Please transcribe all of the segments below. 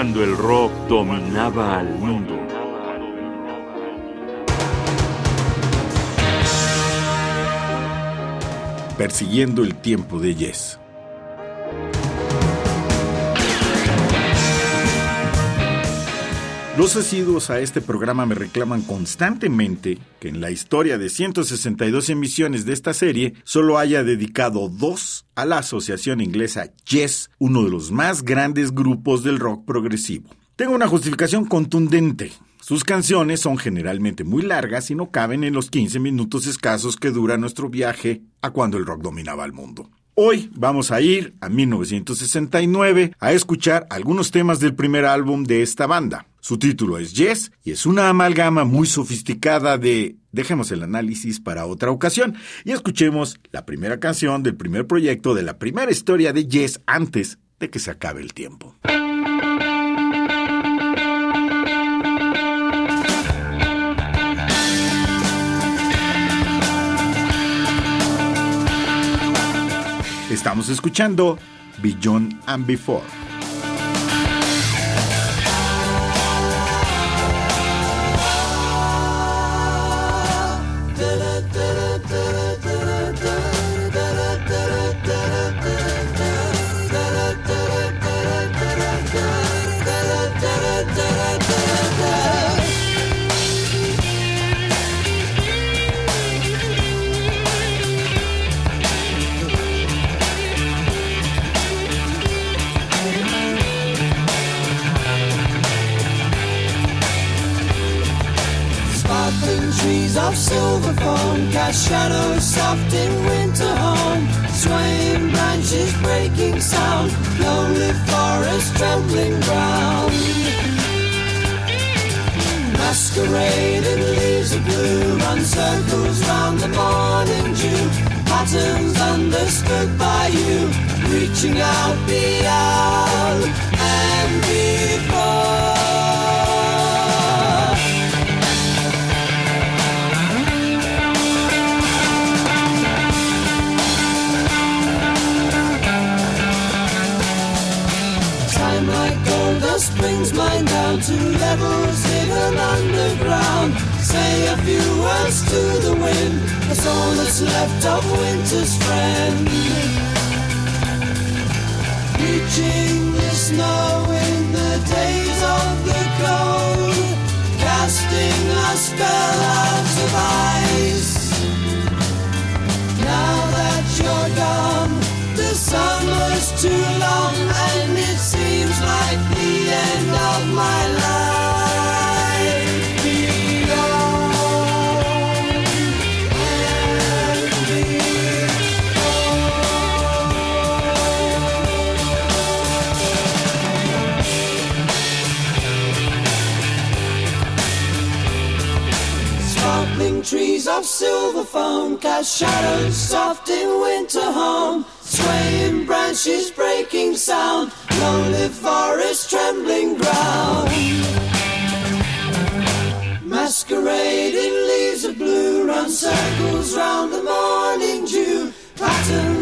cuando el rock dominaba al mundo. Persiguiendo el tiempo de Yes. Los asiduos a este programa me reclaman constantemente que en la historia de 162 emisiones de esta serie solo haya dedicado dos a la asociación inglesa Yes, uno de los más grandes grupos del rock progresivo. Tengo una justificación contundente. Sus canciones son generalmente muy largas y no caben en los 15 minutos escasos que dura nuestro viaje a cuando el rock dominaba el mundo. Hoy vamos a ir a 1969 a escuchar algunos temas del primer álbum de esta banda. Su título es Yes y es una amalgama muy sofisticada de... Dejemos el análisis para otra ocasión y escuchemos la primera canción del primer proyecto de la primera historia de Yes antes de que se acabe el tiempo. Estamos escuchando Beyond and Before. Of silver foam cast shadows soft in winter home. Swaying branches breaking sound, lonely forest trembling ground. Masquerading leaves of blue run circles round the morning dew. Patterns understood by you, reaching out beyond and before. Wind, all that's left of winter's friend. Reaching the snow in the days of the cold, casting a spell out of ice. Now that you're gone, the summer's too long trees of silver foam cast shadows soft in winter home. Swaying branches breaking sound, lonely forest trembling ground. Masquerading leaves of blue run circles round the morning dew. Patterns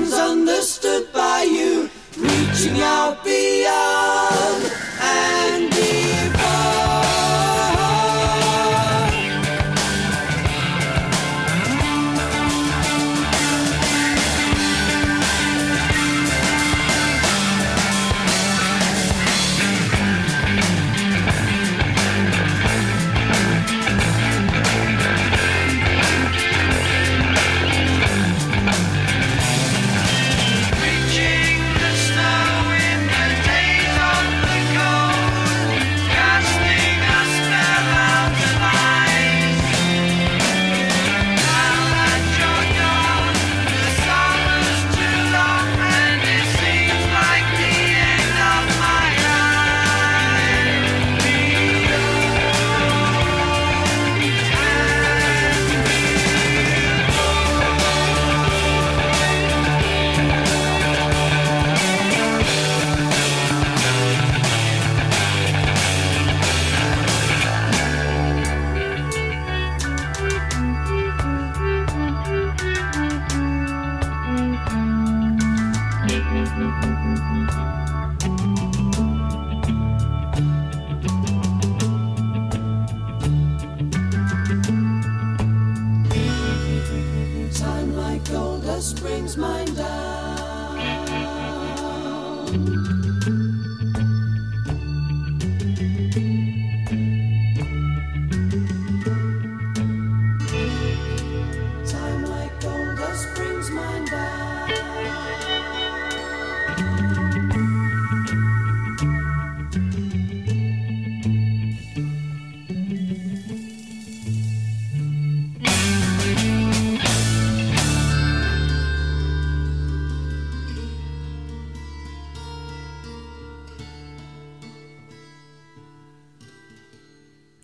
just brings mine down.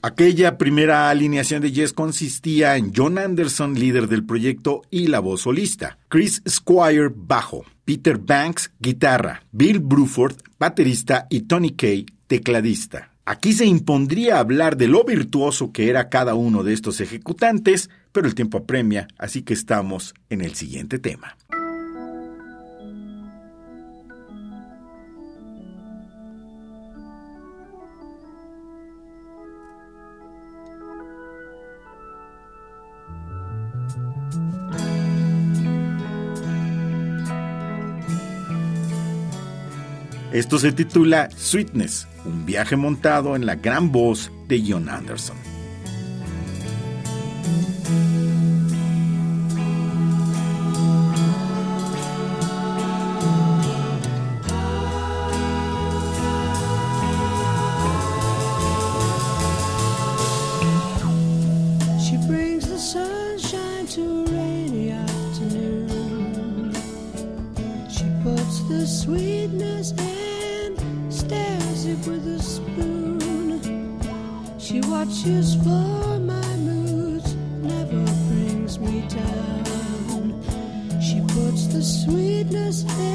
Aquella primera alineación de Yes consistía en John Anderson, líder del proyecto, y la voz solista, Chris Squire, bajo, Peter Banks, guitarra, Bill Bruford, baterista, y Tony Kay, tecladista. Aquí se impondría hablar de lo virtuoso que era cada uno de estos ejecutantes, pero el tiempo apremia, así que estamos en el siguiente tema. Esto se titula Sweetness, un viaje montado en la gran voz de John Anderson. In, stirs it with a spoon. She watches for my moods, never brings me down. She puts the sweetness in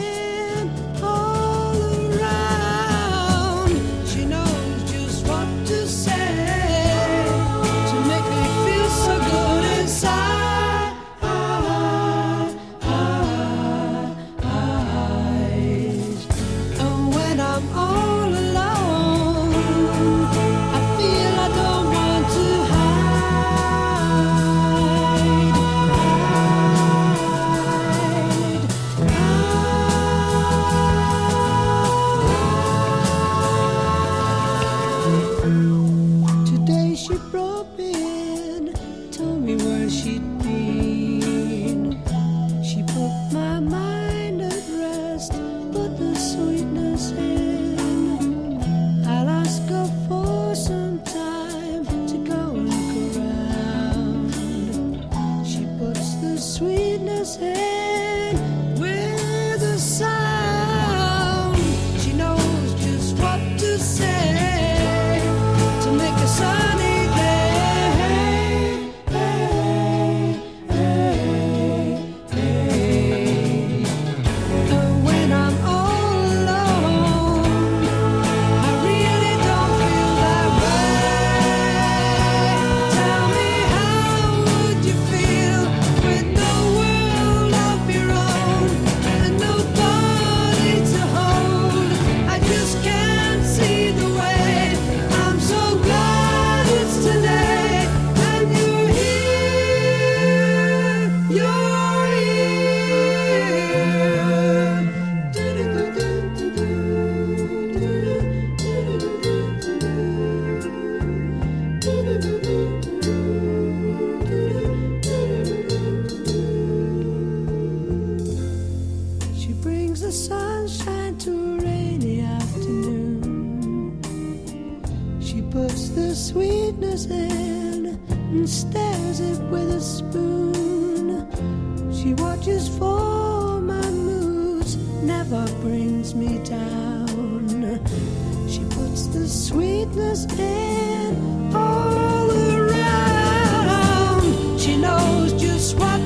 in and stirs it with a spoon. She watches for my moods, never brings me down. She puts the sweetness in all around. She knows just what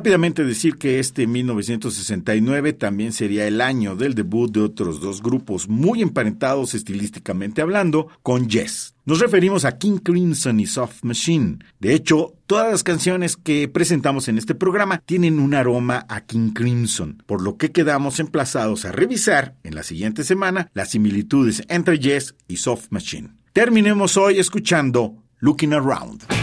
Rápidamente decir que este 1969 también sería el año del debut de otros dos grupos muy emparentados estilísticamente hablando con Yes. Nos referimos a King Crimson y Soft Machine. De hecho, todas las canciones que presentamos en este programa tienen un aroma a King Crimson, por lo que quedamos emplazados a revisar en la siguiente semana las similitudes entre Yes y Soft Machine. Terminemos hoy escuchando Looking Around.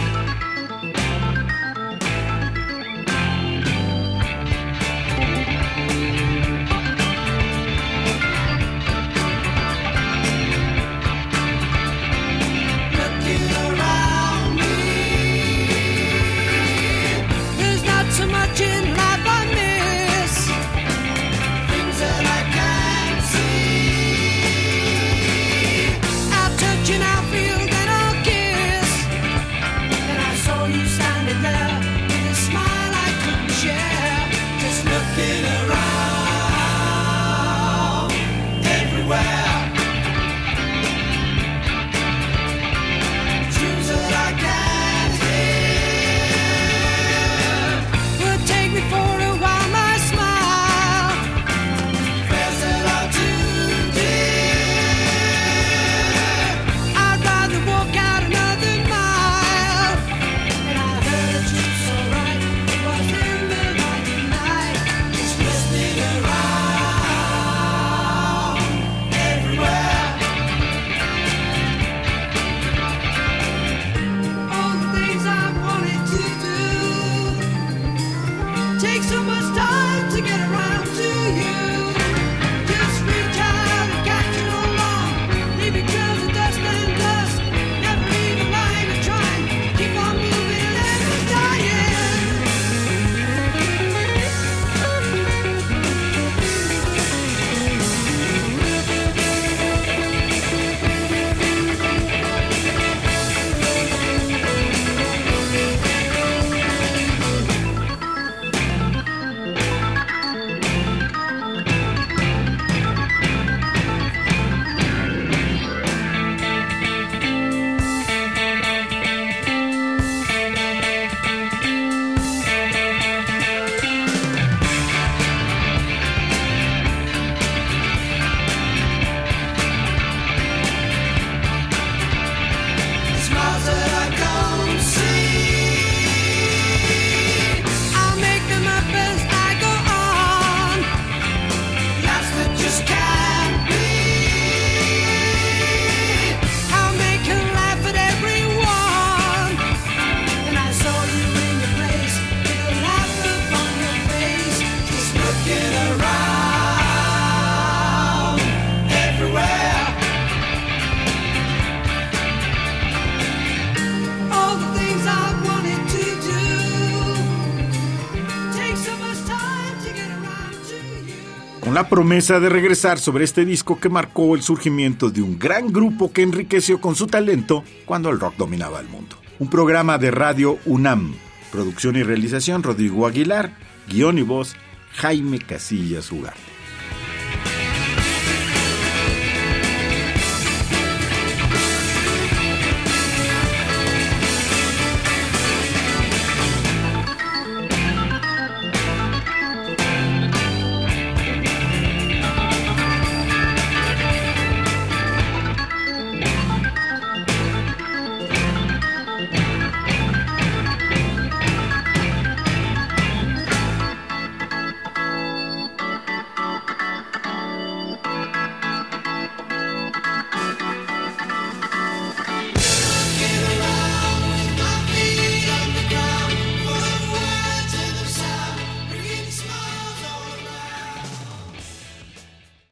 La promesa de regresar sobre este disco que marcó el surgimiento de un gran grupo que enriqueció con su talento cuando el rock dominaba el mundo. Un programa de radio UNAM. Producción y realización Rodrigo Aguilar. Guión y voz Jaime Casillas Ugarte.